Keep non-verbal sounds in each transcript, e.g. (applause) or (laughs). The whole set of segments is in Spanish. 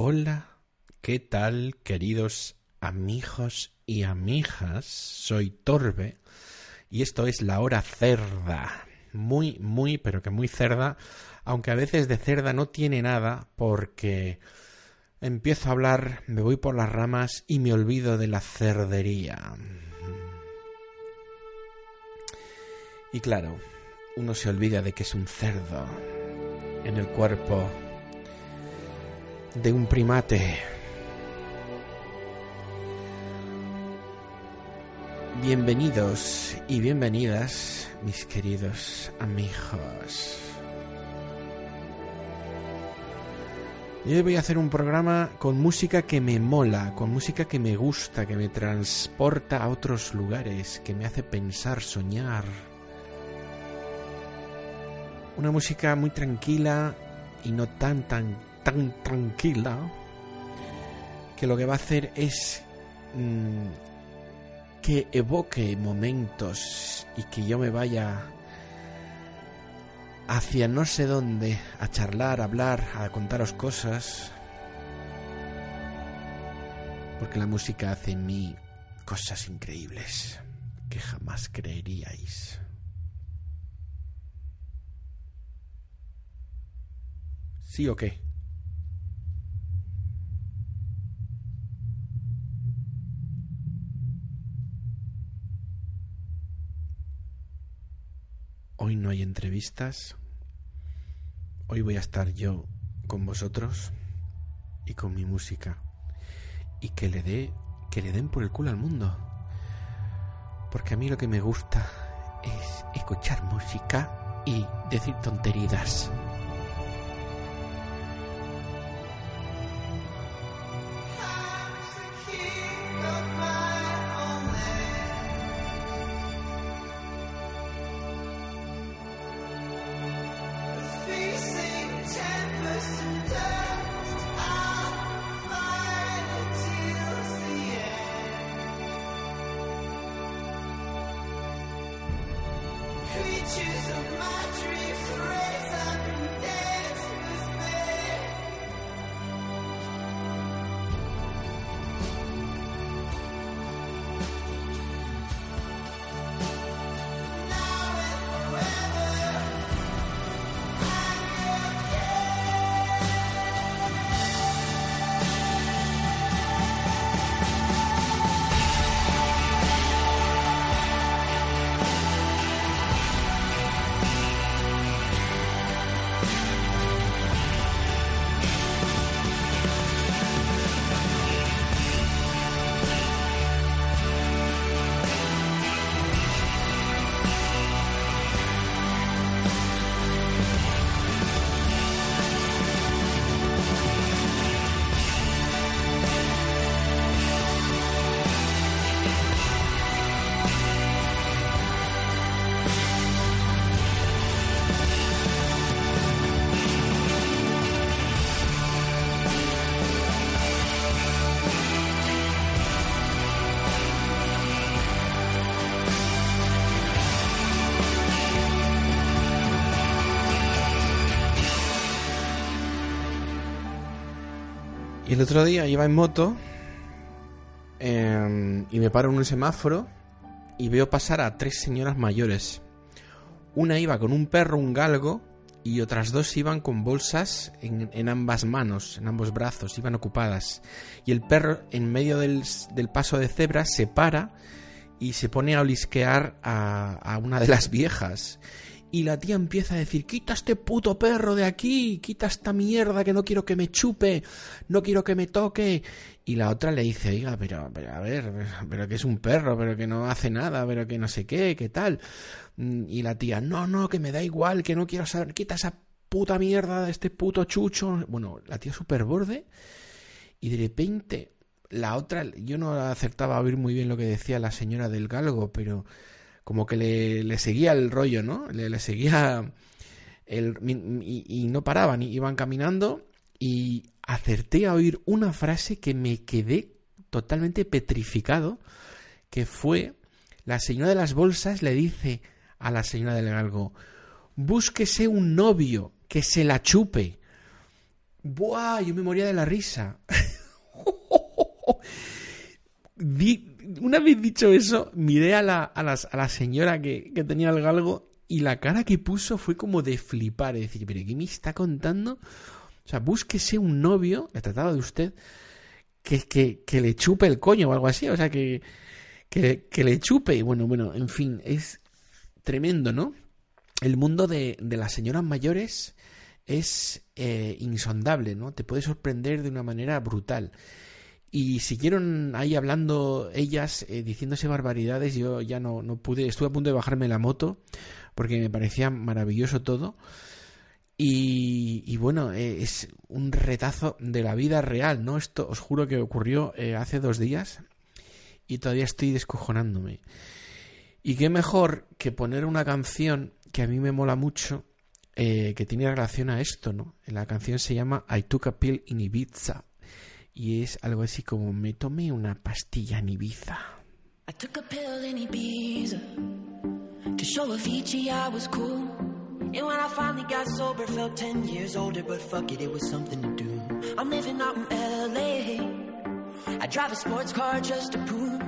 Hola, ¿qué tal, queridos amigos y amigas? Soy Torbe y esto es la hora cerda. Muy, muy, pero que muy cerda, aunque a veces de cerda no tiene nada porque empiezo a hablar, me voy por las ramas y me olvido de la cerdería. Y claro, uno se olvida de que es un cerdo en el cuerpo de un primate. Bienvenidos y bienvenidas, mis queridos amigos. Y hoy voy a hacer un programa con música que me mola, con música que me gusta, que me transporta a otros lugares, que me hace pensar, soñar. Una música muy tranquila y no tan tan tan tranquila que lo que va a hacer es mm, que evoque momentos y que yo me vaya hacia no sé dónde a charlar, a hablar, a contaros cosas. Porque la música hace en mí cosas increíbles que jamás creeríais. ¿Sí o qué? Hoy hay entrevistas. Hoy voy a estar yo con vosotros y con mi música. Y que le dé que le den por el culo al mundo. Porque a mí lo que me gusta es escuchar música y decir tonterías. El otro día iba en moto em, y me paro en un semáforo y veo pasar a tres señoras mayores. Una iba con un perro, un galgo, y otras dos iban con bolsas en, ambas manos, en ambos brazos, iban ocupadas. Y el perro, en medio del, paso de cebra, se para y se pone a olisquear a, a una de las viejas. Y la tía empieza a decir, quita este puto perro de aquí, quita esta mierda que no quiero que me chupe, no quiero que me toque. Y la otra le dice, oiga, pero, pero a ver, pero que es un perro, pero que no hace nada, pero que no sé qué, qué tal. Mm, y la tía, no, no, que me da igual, que no quiero saber, quita esa puta mierda de este puto chucho. Bueno, la tía súper borde. Y de repente, la otra, yo no acertaba a oír muy bien lo que decía la señora del galgo, pero como que le, seguía el rollo, ¿no? Le, seguía el, y, no paraban, iban caminando y acerté a oír una frase que me quedé totalmente petrificado, que fue la señora de las bolsas le dice a la señora del galgo, búsquese un novio que se la chupe. ¡Buah! Yo me moría de la risa. (laughs) una vez dicho eso, miré a la, a a la señora que, que, tenía el galgo y la cara que puso fue como de flipar. Es decir, ¿pero qué me está contando? O sea, búsquese un novio, le trataba de usted, que, que, que le chupe el coño o algo así. O sea, que, que, que le chupe. Y bueno, bueno, en fin, es tremendo, ¿no? El mundo de, de las señoras mayores es eh, insondable, ¿no? Te puede sorprender de una manera brutal. Y siguieron ahí hablando ellas, eh, diciéndose barbaridades. Yo ya no, no pude, estuve a punto de bajarme la moto porque me parecía maravilloso todo. Y, bueno, eh, es un retazo de la vida real, ¿no? Esto os juro que ocurrió hace dos días y todavía estoy descojonándome. Y qué mejor que poner una canción que a mí me mola mucho, eh, que tiene relación a esto, ¿no? La canción se llama I Took a Pill in Ibiza. Y es algo así como me tomé una pastilla en Ibiza. I took a pill in Ibiza to show Avicii I was cool. And when I finally got sober, felt 10 years older, but fuck it, it was something to do. I'm living out in LA. I drive a sports car just to prove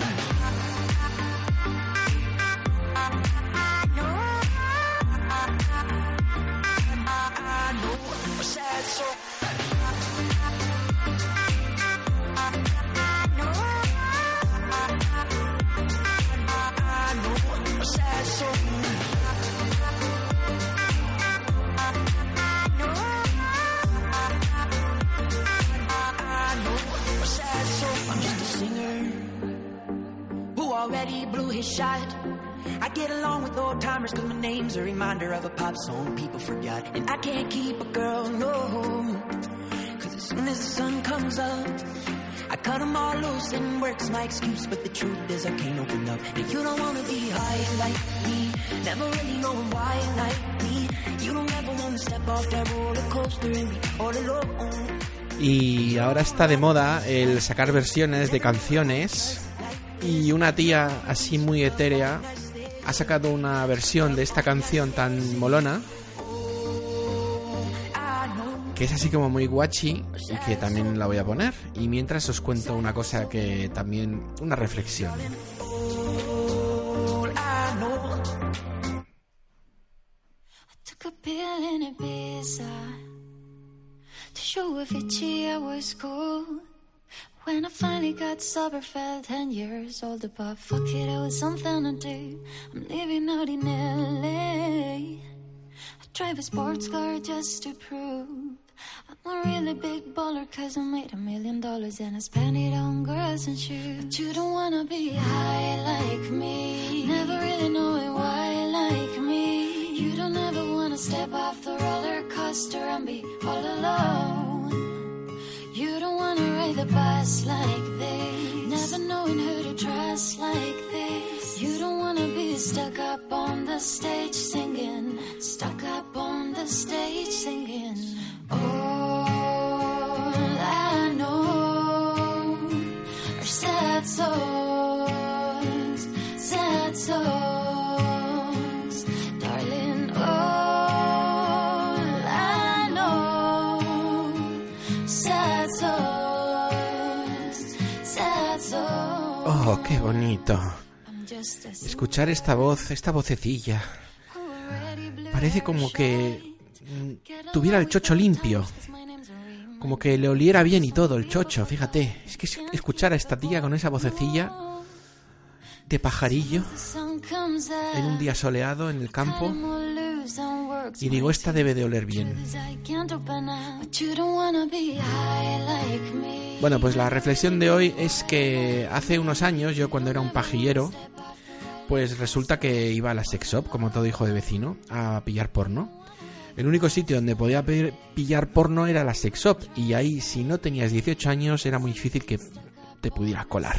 Name's a reminder of a pop song people forgot. And I can't keep a girl, no. Cause as soon as the sun comes up, I cut them all loose and work's my excuse. But the truth is I can't open up. And you don't wanna be high like me. Never really knowing why like me. You don't ever wanna step off that roller coaster and be all alone. Y ahora está de moda el sacar versiones de canciones y una tía así muy etérea ha sacado una versión de esta canción tan molona que es así como muy guachi y que también la voy a poner. Y mientras os cuento una cosa que también una reflexión When I finally got sober, felt 10 years older, but fuck it, it was something to do. I'm living out in LA. I drive a sports car just to prove I'm a really big baller, cause I made a million dollars and I spent it on girls and shoes. But you don't wanna be high like me, never really knowing why like me. You don't ever wanna step off the roller coaster and be all alone. Wanna ride the bus like this. Never knowing who to trust like this. You don't wanna be stuck up on the stage singing. Stuck up on the stage singing. All I know are sad songs, Oh, qué bonito. Escuchar esta voz, esta vocecilla. Parece como que mm, tuviera el chocho limpio. Como que le oliera bien y todo el chocho, fíjate. Es que escuchar a esta tía con esa vocecilla este pajarillo en un día soleado en el campo y digo, esta debe de oler bien. Bueno, pues la reflexión de hoy es que hace unos años, yo cuando era un pajillero, pues resulta que iba a la sex shop, como todo hijo de vecino, a pillar porno. El único sitio donde podía pillar porno era la sex shop, y ahí si no tenías 18 años era muy difícil que te pudieras colar.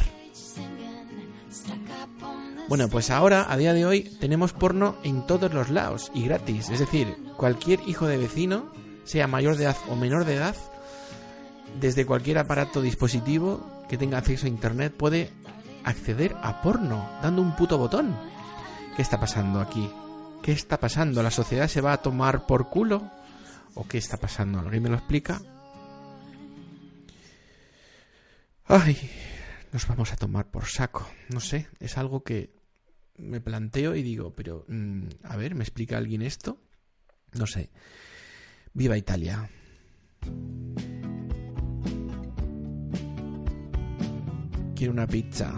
Bueno, pues ahora, a día de hoy, tenemos porno en todos los lados y gratis. Es decir, cualquier hijo de vecino, sea mayor de edad o menor de edad, desde cualquier aparato dispositivo que tenga acceso a internet puede acceder a porno dando un puto botón. ¿Qué está pasando aquí? ¿Qué está pasando? ¿La sociedad se va a tomar por culo? ¿O qué está pasando? ¿Alguien me lo explica? Ay, nos vamos a tomar por saco. No sé, es algo que me planteo y digo, pero, mm, a ver, ¿me explica alguien esto? No sé. Viva Italia. Quiero una pizza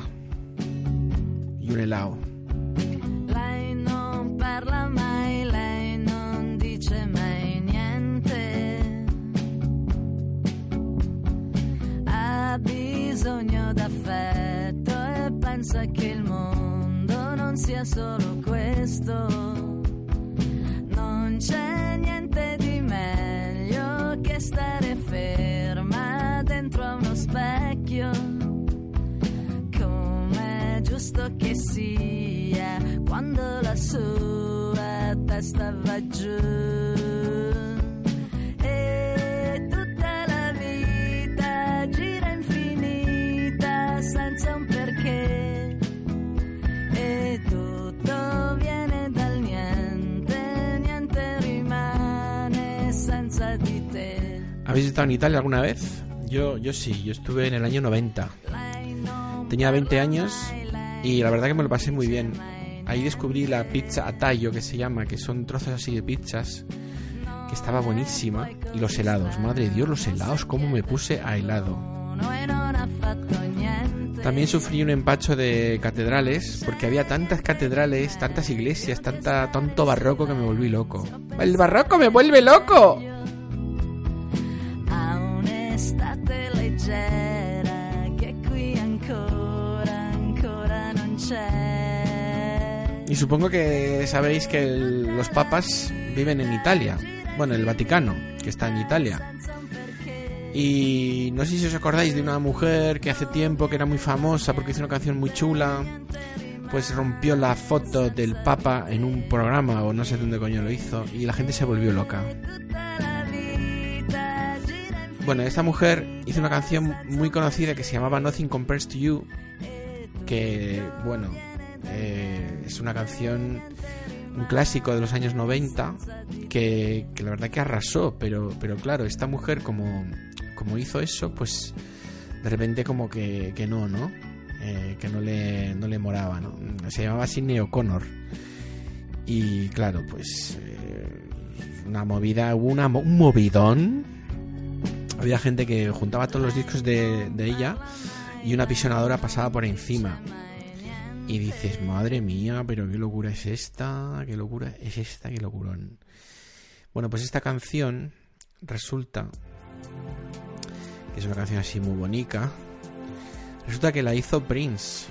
y un helado. Ha bisogno d'affetto e pensa che il mondo non sia solo questo. Non c'è niente di meglio che stare ferma dentro a uno specchio. Come è giusto che sia quando la sua testa va giù. ¿Habéis estado en Italia alguna vez? Yo, yo sí, yo estuve en el año 90. Tenía 20 años y la verdad que me lo pasé muy bien. Ahí descubrí la pizza a tallo que se llama, que son trozos así de pizzas, que estaba buenísima. Y los helados, madre de Dios, los helados, cómo me puse a helado. También sufrí un empacho de catedrales, porque había tantas catedrales, tantas iglesias, tanta, tanto barroco que me volví loco. ¡El barroco me vuelve loco! Y supongo que sabéis que los papas viven en Italia. Bueno, el Vaticano, que está en Italia. Y no sé si os acordáis de una mujer que hace tiempo que era muy famosa porque hizo una canción muy chula. Pues rompió la foto del Papa en un programa o no sé dónde coño lo hizo y la gente se volvió loca. Bueno, esta mujer hizo una canción muy conocida que se llamaba Nothing Compares to You, que, bueno, eh, es una canción, un clásico de los años 90, que, la verdad que arrasó, pero, pero claro, esta mujer como, como hizo eso, pues de repente como que, que no, ¿no? Eh, que no le, no le moraba, ¿no? Se llamaba Sidney O'Connor. Y claro, pues eh, una movida, hubo una, un movidón había gente que juntaba todos los discos de, de ella y una apisonadora pasaba por encima. Y dices, madre mía, pero qué locura es esta, qué locura es esta, qué locurón. Bueno, pues esta canción resulta que es una canción así muy bonita. Resulta que la hizo Prince.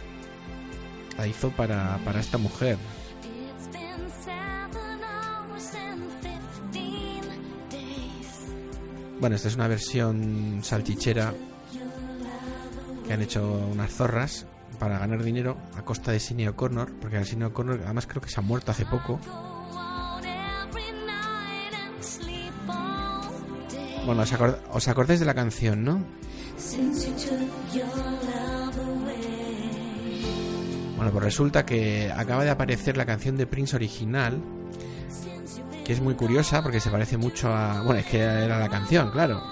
La hizo para, para esta mujer. Bueno, esta es una versión salchichera que han hecho unas zorras para ganar dinero a costa de Sidney O'Connor, porque el Sidney O'Connor además creo que se ha muerto hace poco. Bueno, os, acord- os acordáis de la canción, ¿no? Bueno, pues resulta que acaba de aparecer la canción de Prince original, que es muy curiosa porque se parece mucho a... Bueno, es que era la canción, claro.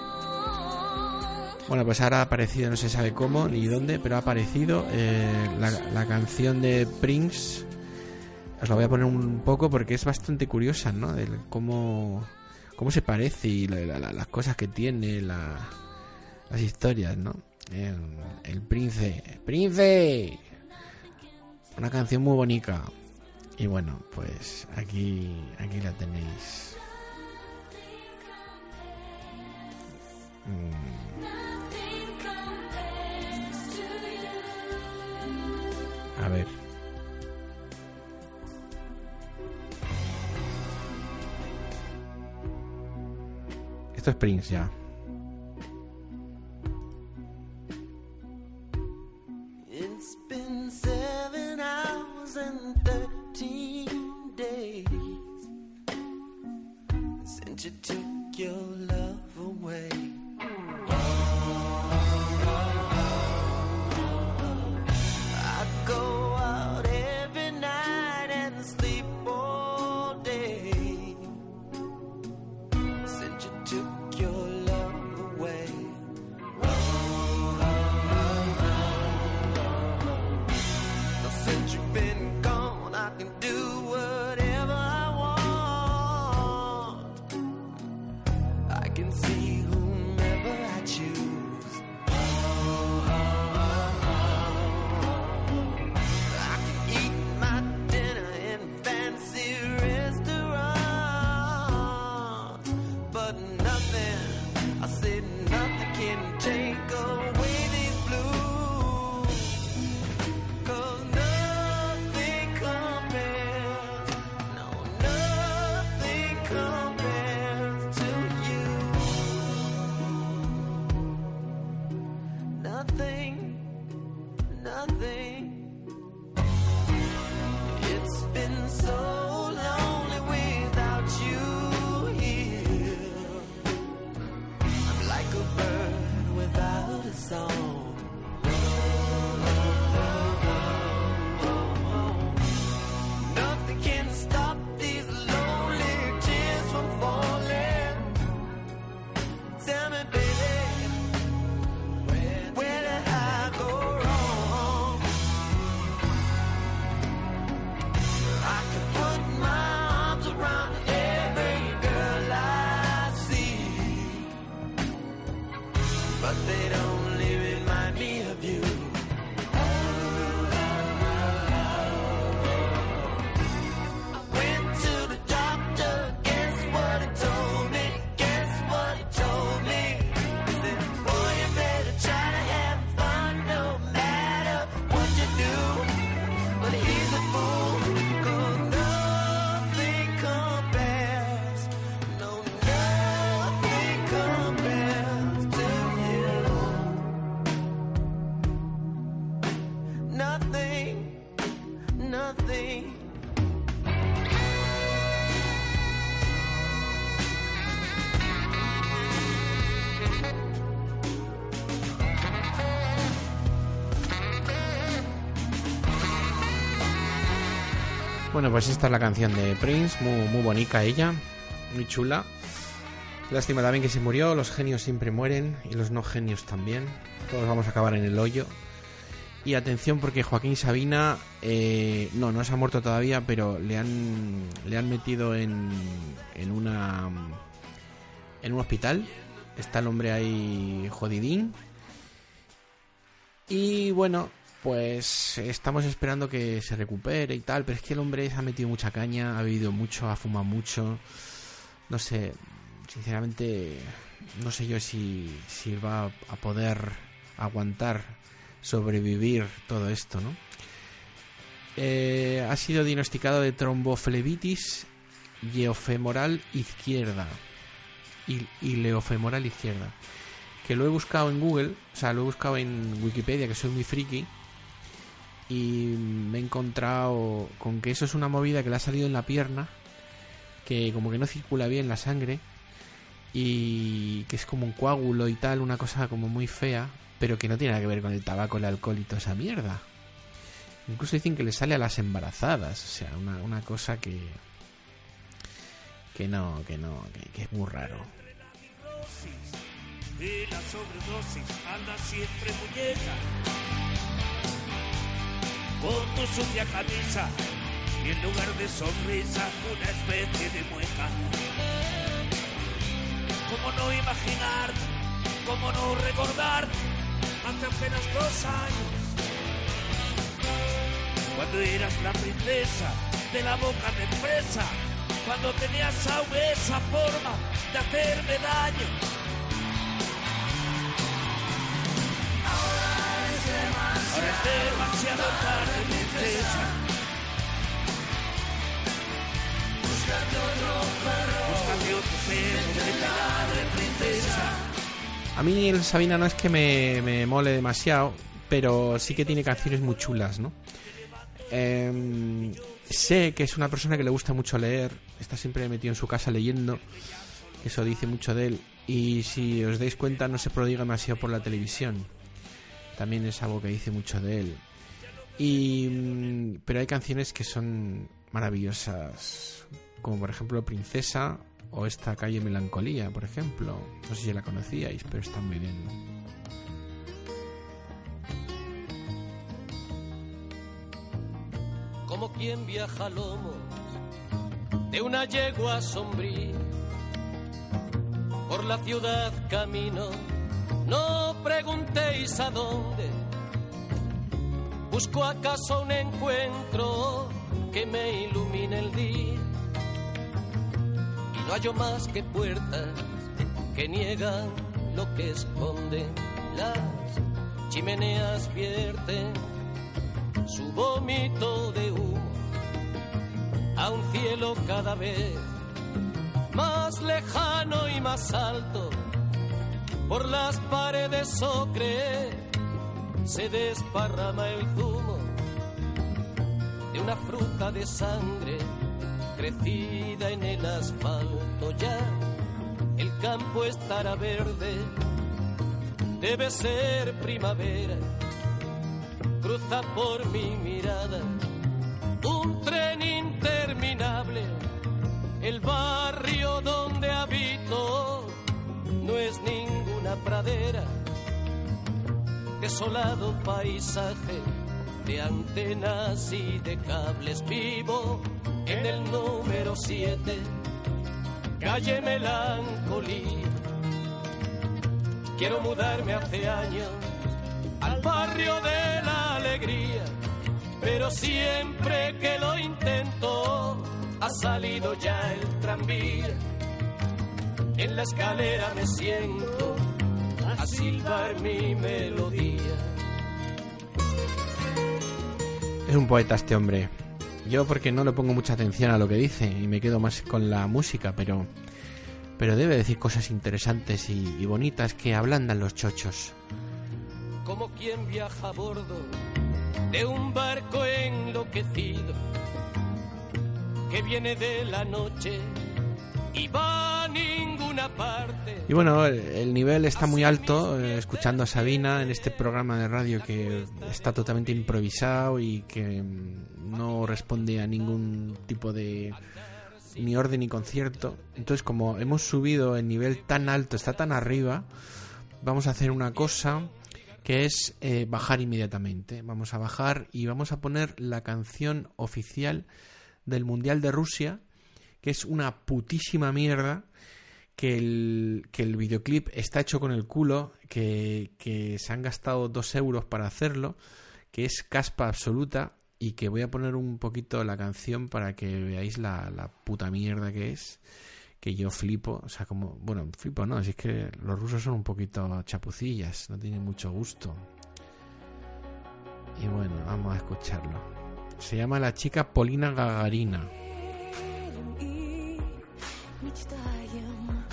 Bueno, pues ahora ha aparecido, no se sabe cómo ni dónde, pero ha aparecido eh, la, canción de Prince. Os la voy a poner un poco porque es bastante curiosa, ¿no? De cómo, cómo se parece y la- la- la- las cosas que tiene, la- las historias, ¿no? El, el Prince. ¡Prince! Una canción muy bonita. Y bueno, pues aquí, aquí la tenéis. Mm, a ver. Esto es Prince ya. Can see Bueno, pues esta es la canción de Prince, muy, muy bonita ella, muy chula. Lástima también que se murió, los genios siempre mueren y los no genios también. Todos vamos a acabar en el hoyo. Y atención porque Joaquín Sabina, eh, no, no se ha muerto todavía, pero le han, le han metido en, en una en un hospital. Está el hombre ahí jodidín. Y bueno, pues estamos esperando que se recupere y tal, pero es que el hombre se ha metido mucha caña, ha bebido mucho, ha fumado mucho. No sé, sinceramente, no sé yo si, si va a poder aguantar, sobrevivir todo esto, ¿no? Eh, ha sido diagnosticado de tromboflebitis geofemoral izquierda y, y leofemoral izquierda que lo he buscado en Google, o sea, lo he buscado en Wikipedia, que soy muy friki, y me he encontrado con que eso es una movida que le ha salido en la pierna, que como que no circula bien la sangre, y que es como un coágulo y tal, una cosa como muy fea, pero que no tiene nada que ver con el tabaco, el alcohol y toda esa mierda. Incluso dicen que le sale a las embarazadas, o sea, una, una cosa que... Que no, que no, que, es muy raro. Con tu sucia camisa y en lugar de sonrisa una especie de mueca. ¿Cómo no imaginar? ¿Cómo no recordar? Hace apenas dos años. Cuando eras la princesa de la boca de fresa. Cuando tenías aún esa forma de hacerme daño. Demasiado tarde, princesa. Otro princesa. A mí el Sabina no es que me, mole demasiado, pero sí que tiene canciones muy chulas, ¿no? Em, sé que es una persona que le gusta mucho leer, está siempre metido en su casa leyendo, eso dice mucho de él, y si os dais cuenta no se prodiga demasiado por la televisión, también es algo que dice mucho de él. Y, mm, pero hay canciones que son maravillosas, como por ejemplo Princesa o esta calle Melancolía, por ejemplo. No sé si la conocíais, pero está muy bien. como quien viaja a lomo de una yegua sombría. Por la ciudad camino, no preguntéis a dónde. Busco acaso un encuentro que me ilumine el día. Y no hallo más que puertas que niegan lo que esconden. Las chimeneas vierten su vómito de humo a un cielo cada vez más lejano y más alto. Por las paredes ocre se desparrama el zumo de una fruta de sangre crecida en el asfalto. Ya el campo estará verde, debe ser primavera cruza por mi mirada un tren interminable. El barrio ninguna pradera, desolado paisaje de antenas y de cables. Vivo en el número 7, calle Melancolía. Quiero mudarme hace años al barrio de la alegría, pero siempre que lo intento ha salido ya el tranvía. En la escalera me siento silbar mi melodía. Es un poeta este hombre. Yo porque no le pongo mucha atención a lo que dice y me quedo más con la música, pero pero debe decir cosas interesantes y, y bonitas que ablandan los chochos. como quien viaja a bordo de un barco enloquecido que viene de la noche y va a ninguna parte. Y bueno, el, el nivel está muy alto, eh, escuchando a Sabina en este programa de radio que está totalmente improvisado y que mm, no responde a ningún tipo de ni orden ni concierto. Entonces, como hemos subido el nivel tan alto, está tan arriba, vamos a hacer una cosa que es eh, bajar inmediatamente. Vamos a bajar y vamos a poner la canción oficial del Mundial de Rusia, que es una putísima mierda, que el, que el videoclip está hecho con el culo, que, que se han gastado dos euros para hacerlo, que es caspa absoluta y que voy a poner un poquito la canción para que veáis la, la puta mierda que es que yo flipo, o sea, como, bueno, flipo no, si es que los rusos son un poquito chapucillas, no tienen mucho gusto. Y bueno, vamos a escucharlo. Se llama La chica Polina Gagarina. И мечтаем.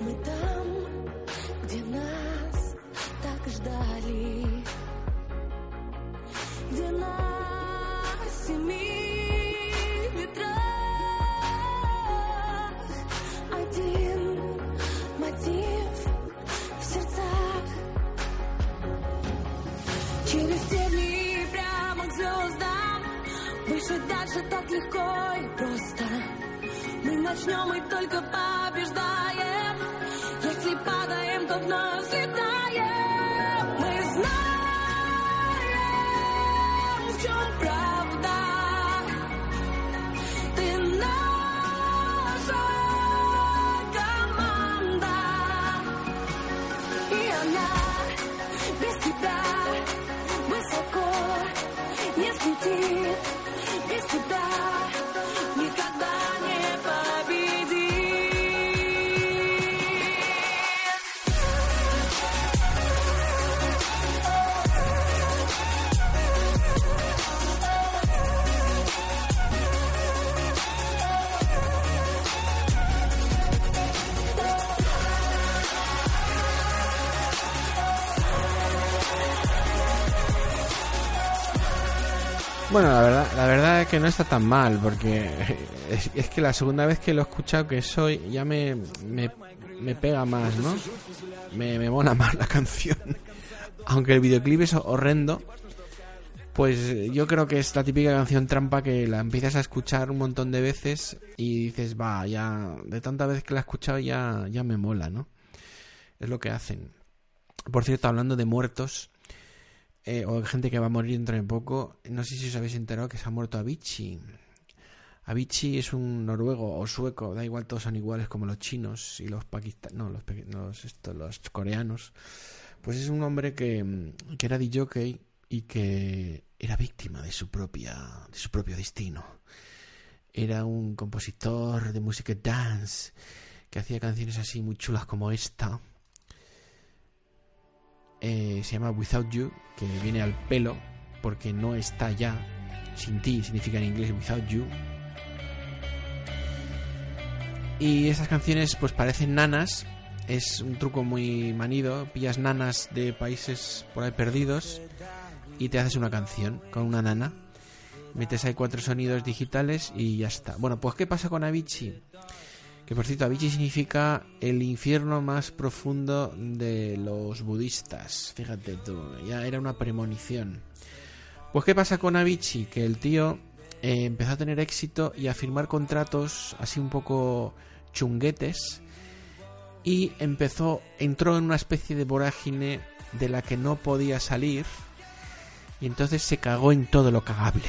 Мы там, где нас так ждали, где на семи Выше, дальше так легко и просто. Мы начнем и только побеждаем. Если падаем, то вновь взлетаем Bueno, la verdad, la verdad es que no está tan mal, porque (laughs) es, que la segunda vez que lo he escuchado que soy, ya me, me, me pega más, ¿no? Me, me mola más la (laughs) canción. Aunque el videoclip es horrendo, pues yo creo que es la típica canción trampa que la empiezas a escuchar un montón de veces y dices, va, ya, de tantas veces que la he escuchado ya, ya me mola, ¿no? Es lo que hacen. Por cierto, hablando de muertos, eh, o gente que va a morir dentro de poco, no sé si os habéis enterado que se ha muerto Avicii. Avicii es un noruego o sueco, da igual, todos son iguales como los chinos y los pakistaníes, no, los, los, esto, los coreanos. Pues es un hombre que, mm, que era DJ y que era víctima de su propia de su propio destino. Era un compositor de música dance que hacía canciones así muy chulas como esta. Eh, se llama Without You, que viene al pelo porque no está ya. Sin ti significa en inglés Without You. Y esas canciones pues parecen nanas. Es un truco muy manido. Pillas nanas de países por ahí perdidos y te haces una canción con una nana. Metes ahí cuatro sonidos digitales y ya está. Bueno, pues ¿qué pasa con Avicii? Que por cierto, Avicii significa el infierno más profundo de los budistas. Fíjate tú, ya era una premonición. Pues ¿qué pasa con Avicii? Que el tío eh, empezó a tener éxito y a firmar contratos así un poco chunguetes y empezó, entró en una especie de vorágine de la que no podía salir y entonces se cagó en todo lo cagable.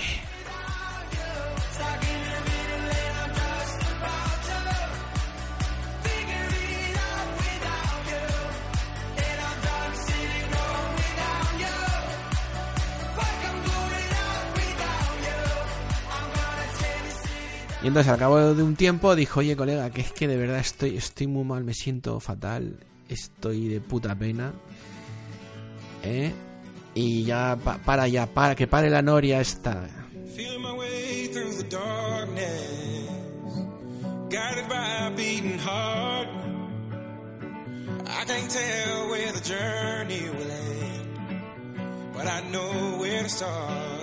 Y entonces al cabo de un tiempo dijo, oye colega, que es que de verdad estoy, estoy muy mal, me siento fatal, estoy de puta pena. ¿Eh? Y ya, pa- para ya, para, que pare la noria esta. I can't tell where the journey will end, but I know where to start.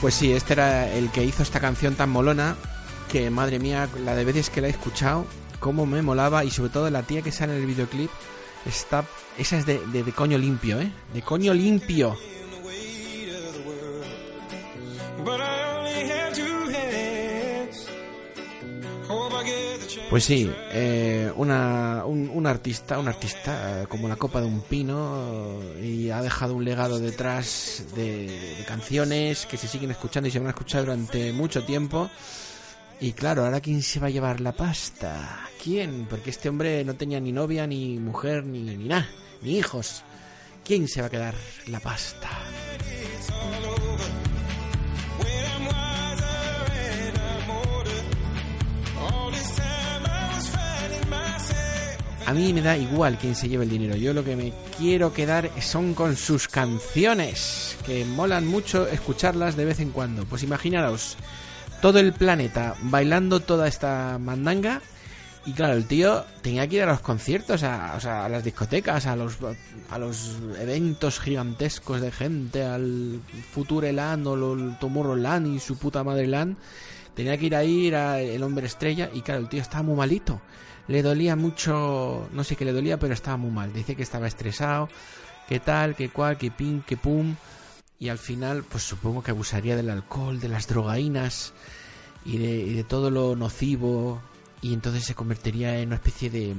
Pues sí, este era el que hizo esta canción tan molona que madre mía, la de veces que la he escuchado, cómo me molaba y sobre todo la tía que sale en el videoclip está esa es de, de, de coño limpio, ¿eh? De coño limpio. Pues sí, eh, una, un, un artista, un artista eh, como la copa de un pino y ha dejado un legado detrás de, de canciones que se siguen escuchando y se van a escuchar durante mucho tiempo. Y claro, ahora quién se va a llevar la pasta? ¿Quién? Porque este hombre no tenía ni novia, ni mujer, ni, ni nada, ni hijos. ¿Quién se va a quedar la pasta? A mí me da igual quién se lleve el dinero. Yo lo que me quiero quedar son con sus canciones, que molan mucho escucharlas de vez en cuando. Pues imaginaros todo el planeta bailando toda esta mandanga Y claro, el tío tenía que ir a los conciertos, a, o sea, a las discotecas, a los, a los eventos gigantescos de gente, al Futureland o el Tomorrowland y su puta madre Land. Tenía que ir ahí, era el hombre estrella, y claro, el tío estaba muy malito. Le dolía mucho, no sé qué le dolía, pero estaba muy mal. Dice que estaba estresado, que tal, que cual, que pin, que pum. Y al final, pues supongo que abusaría del alcohol, de las drogaínas y de, y de todo lo nocivo. Y entonces se convertiría en una especie de,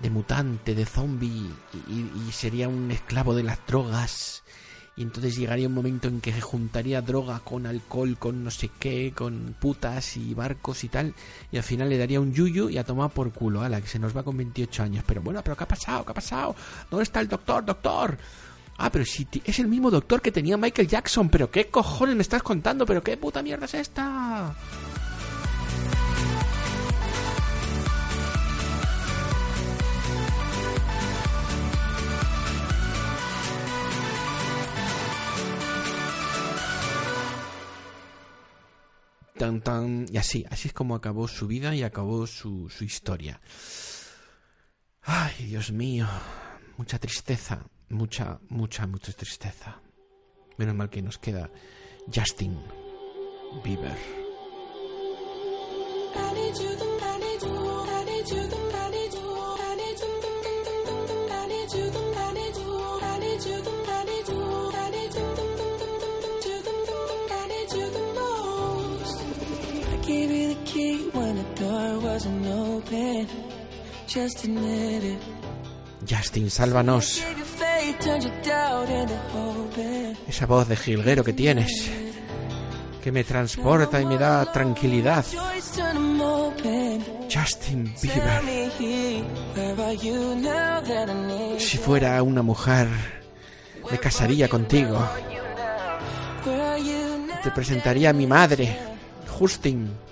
de mutante, de zombie. Y, sería un esclavo de las drogas. Y entonces llegaría un momento en que se juntaría droga con alcohol, con no sé qué, con putas y barcos y tal. Y al final le daría un yuyu y a tomar por culo, ala, que se nos va con 28 años. Pero bueno, ¿pero qué ha pasado? ¿Qué ha pasado? ¿Dónde está el doctor, doctor? Ah, pero si es el mismo doctor que tenía Michael Jackson. ¿Pero qué cojones me estás contando? ¿Pero qué puta mierda es esta? Y así, así es como acabó su vida y acabó su, su historia. Ay, Dios mío, mucha tristeza, mucha, mucha, mucha tristeza. Menos mal que nos queda Justin Bieber. The key when the door wasn't open. Just admit it. Justin, sálvanos. Esa voz de jilguero que tienes, que me transporta y me da tranquilidad. 'em. Justin Bieber. Si fuera una mujer, me casaría contigo. Te presentaría a mi madre, Justin.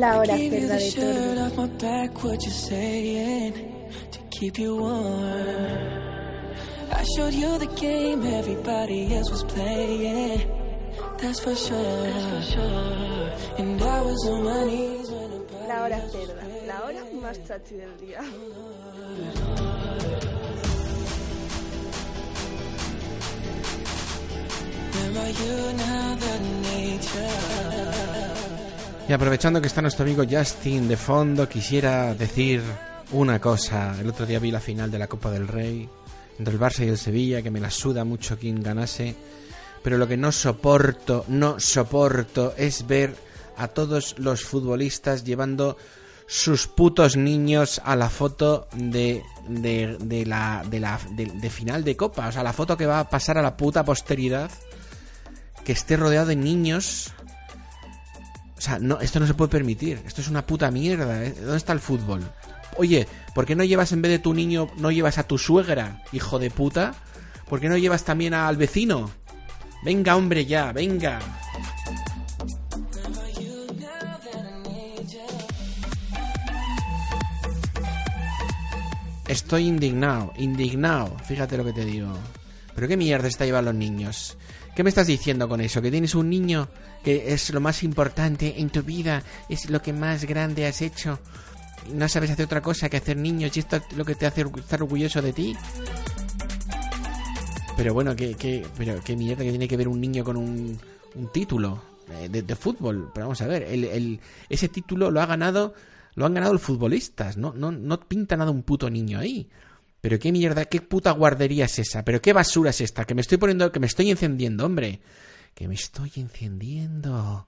la hora cerda de I showed you the game everybody else was playing. That's for sure. And I was when La hora cerda, la hora más chachi del día. Where are you now nature? Y aprovechando que está nuestro amigo Justin de fondo, quisiera decir una cosa. El otro día vi la final de la Copa del Rey entre el Barça y el Sevilla, que me la suda mucho quien ganase. Pero lo que no soporto, no soporto es ver a todos los futbolistas llevando sus putos niños a la foto de, de, de la, de, la de, final de Copa. O sea, la foto que va a pasar a la puta posteridad. Que esté rodeado de niños o sea, no, esto no se puede permitir. Esto es una puta mierda. ¿eh? ¿Dónde está el fútbol? Oye, ¿por qué no llevas en vez de tu niño, no llevas a tu suegra, hijo de puta? ¿Por qué no llevas también al vecino? Venga, hombre, ya, venga. Estoy indignado, indignado. Fíjate lo que te digo. ¿Pero qué mierda está llevan los niños? ¿Qué me estás diciendo con eso? Que tienes un niño que es lo más importante en tu vida, es lo que más grande has hecho. No sabes hacer otra cosa que hacer niños y esto es lo que te hace estar orgulloso de ti. Pero bueno, ¿qué, qué, pero qué mierda que tiene que ver un niño con un, un título eh, de, de fútbol? Pero vamos a ver, el, el- ese título lo ha ganado, lo han ganado los futbolistas, no, no, no pinta nada un puto niño ahí. Pero qué mierda, qué puta guardería es esa, pero qué basura es esta, que me estoy poniendo, que me estoy encendiendo, hombre. Que me estoy encendiendo.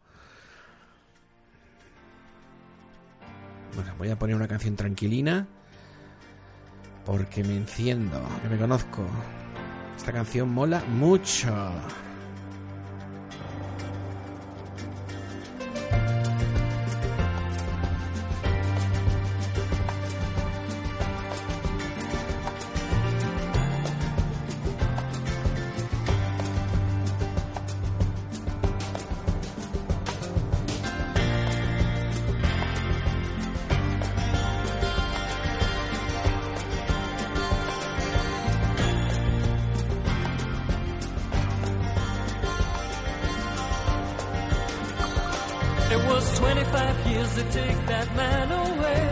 Bueno, voy a poner una canción tranquilina. Porque me enciendo, que me conozco. Esta canción mola mucho. Was 25 years to take that man away.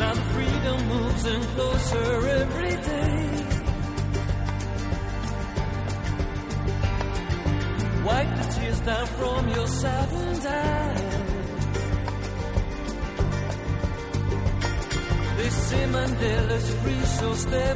Now the freedom moves in closer every day. Wipe the tears down from your saddened eyes. They say Mandela's free, so step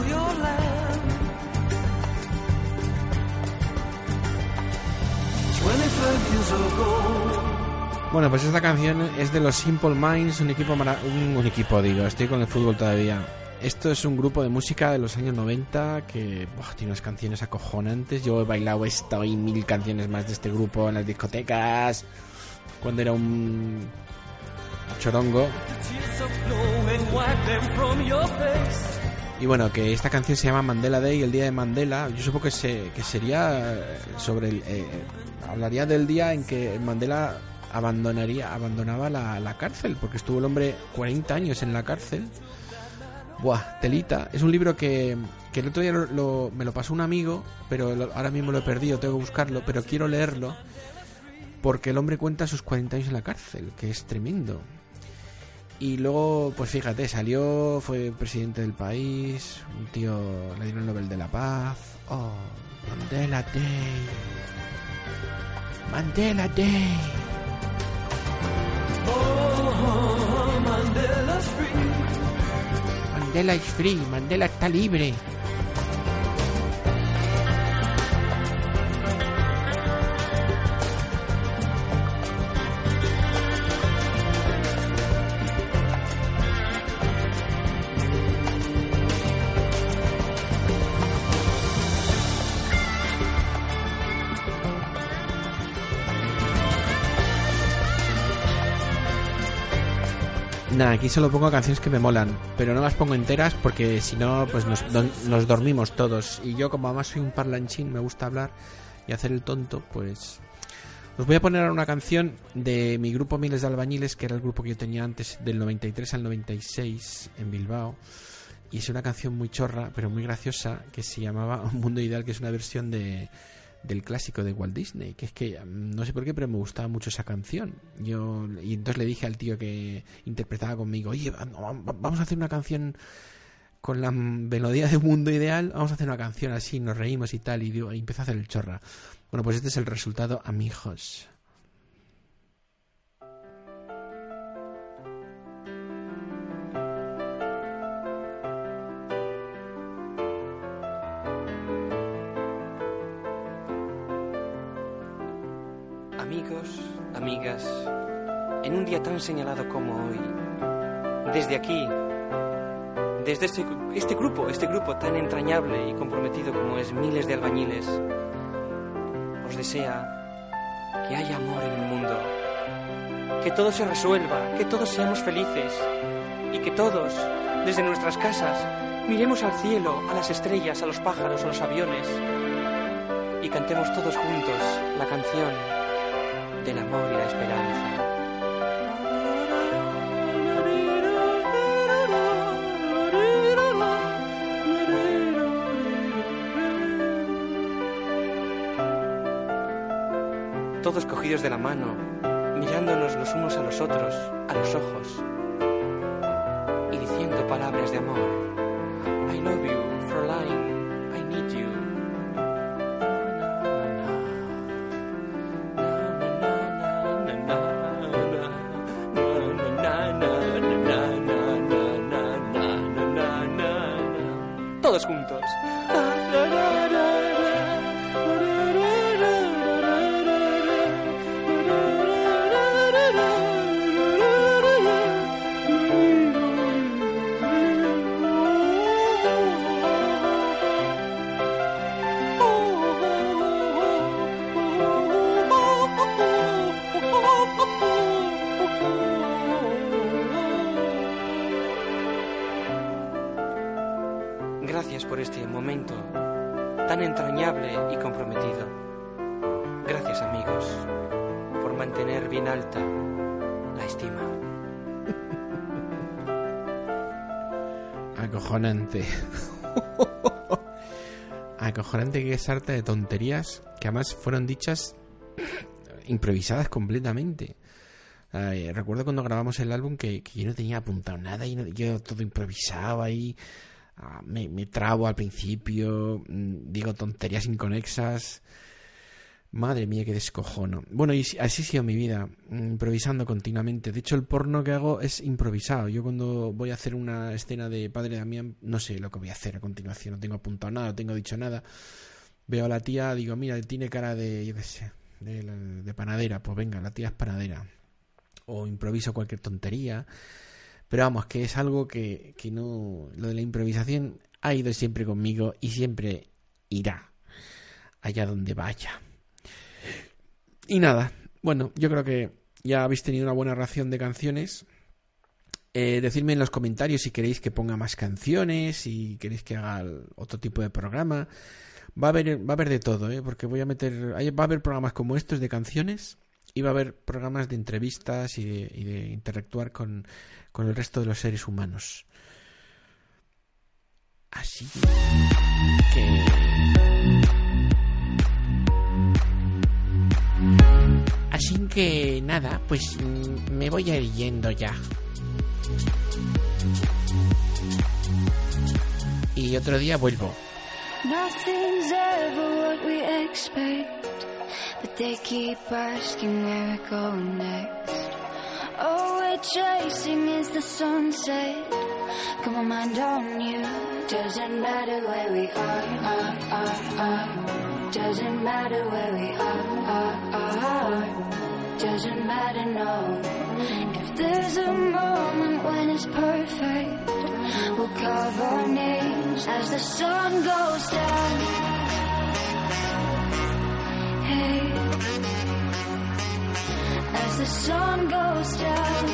Bueno, pues esta canción es de los Simple Minds, un equipo mara- un, equipo digo, estoy con el fútbol todavía. Esto es un grupo de música de los años 90 que tiene unas canciones acojonantes. Yo he bailado esta y mil canciones más de este grupo en las discotecas cuando era un chorongo. Y bueno, que esta canción se llama Mandela Day, el día de Mandela. Yo supongo que, se, que sería eh, sobre el... eh, hablaría del día en que Mandela abandonaría, abandonaba la, la cárcel, porque estuvo el hombre 40 años en la cárcel. Buah, telita. Es un libro que, que el otro día lo- lo- me lo pasó un amigo, pero ahora mismo lo he perdido, tengo que buscarlo, pero quiero leerlo, porque el hombre cuenta sus 40 años en la cárcel, que es tremendo. Y luego, pues fíjate, salió, fue presidente del país, un tío, le dieron el Nobel de la Paz. Oh, Mandela Day. Mandela Day. Oh, free. Mandela es free, Mandela está libre. Nada, aquí solo pongo canciones que me molan, pero no las pongo enteras porque si no, pues nos, dormimos todos. Y yo, como además soy un parlanchín, me gusta hablar y hacer el tonto, pues. Os voy a poner una canción de mi grupo Miles de Albañiles, que era el grupo que yo tenía antes, del 93 al 96 en Bilbao. Y es una canción muy chorra, pero muy graciosa, que se llamaba Un Mundo Ideal, que es una versión de, del clásico de Walt Disney, que es que mm, no sé por qué, pero me gustaba mucho esa canción. Yo y entonces le dije al tío que interpretaba conmigo, "Oye, va- va- vamos a hacer una canción con la melodía de Mundo Ideal, vamos a hacer una canción así, nos reímos y tal", y, digo, y empezó a hacer el chorra. Bueno, pues este es el resultado. Amigos, amigas, en un día tan señalado como hoy, desde aquí, desde este, este grupo, este grupo tan entrañable y comprometido como es miles de albañiles, os desea que haya amor en el mundo, que todo se resuelva, que todos seamos felices y que todos, desde nuestras casas, miremos al cielo, a las estrellas, a los pájaros, a los aviones y cantemos todos juntos la canción del amor y la esperanza. Todos cogidos de la mano, mirándonos los unos a los otros, a los ojos, y diciendo palabras de amor. Acojonante. (laughs) Acojonante que es harta de tonterías que además fueron dichas improvisadas completamente. Recuerdo cuando grabamos el álbum que, yo no tenía apuntado nada y no- todo improvisaba y ah, me, me trabo al principio, mm, digo tonterías inconexas. Madre mía, qué descojono. Bueno, y así ha sido mi vida, mm, improvisando continuamente. De hecho, el porno que hago es improvisado. Yo cuando voy a hacer una escena de Padre Damián, no sé lo que voy a hacer a continuación. No tengo apuntado nada, no tengo dicho nada. Veo a la tía, digo, mira, tiene cara de, yo sé, de, de panadera. Pues venga, la tía es panadera. O improviso cualquier tontería. Pero vamos, que es algo que, que no... Lo de la improvisación ha ido siempre conmigo y siempre irá allá donde vaya. Y nada, bueno, yo creo que ya habéis tenido una buena ración de canciones. Eh, decidme en los comentarios si queréis que ponga más canciones, si queréis que haga otro tipo de programa. Va a haber, va a haber de todo, ¿eh? porque voy a meter. Va a haber programas como estos de canciones y va a haber programas de entrevistas y de, y de interactuar con, con el resto de los seres humanos. Así que. Así que nada, pues mm, me voy a ir yendo ya. Y otro día vuelvo. Nothing's ever what we expect, but they keep asking where we're going next. All we're chasing is the sunset. Got my mind on you. Doesn't matter where we are, are, are, are. Doesn't matter where we are, are, are. Doesn't matter, no. If there's a moment when it's perfect, we'll carve our names as the sun goes down. Hey, as the sun goes down.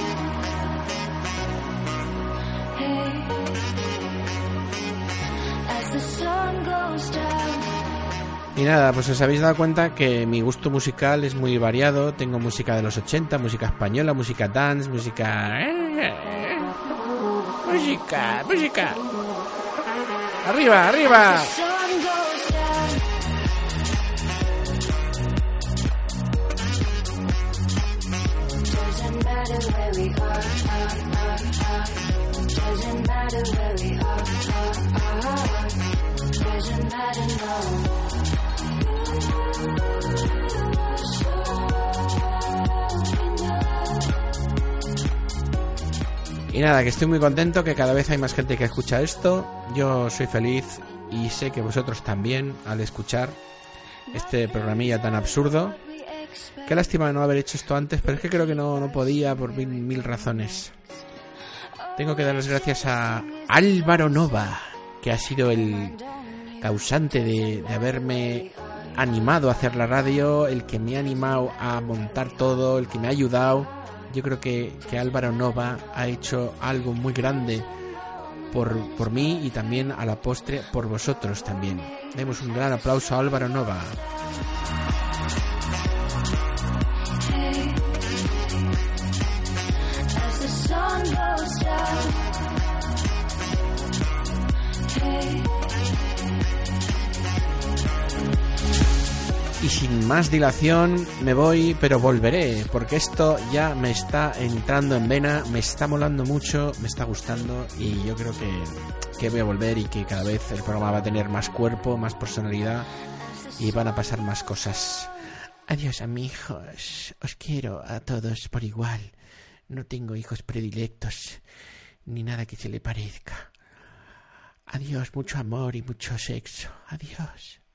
Hey, as the sun goes down. Y nada, pues os habéis dado cuenta que mi gusto musical es muy variado. Tengo música de los 80, música española, música dance, música... Música, música. Arriba, arriba. Y nada, que estoy muy contento, que cada vez hay más gente que escucha esto. Yo soy feliz y sé que vosotros también al escuchar este programilla tan absurdo. Qué lástima no haber hecho esto antes, pero es que creo que no, no podía por mil, razones. Tengo que dar las gracias a Álvaro Nova, que ha sido el causante de, de haberme animado a hacer la radio, el que me ha animado a montar todo, el que me ha ayudado. Yo creo que, que Álvaro Nova ha hecho algo muy grande por, por mí y también a la postre por vosotros también. Demos un gran aplauso a Álvaro Nova. Y sin más dilación me voy, pero volveré, porque esto ya me está entrando en vena, me está molando mucho, me está gustando y yo creo que, que voy a volver y que cada vez el programa va a tener más cuerpo, más personalidad y van a pasar más cosas. Adiós amigos, os quiero a todos por igual. No tengo hijos predilectos, ni nada que se le parezca. Adiós, mucho amor y mucho sexo. Adiós.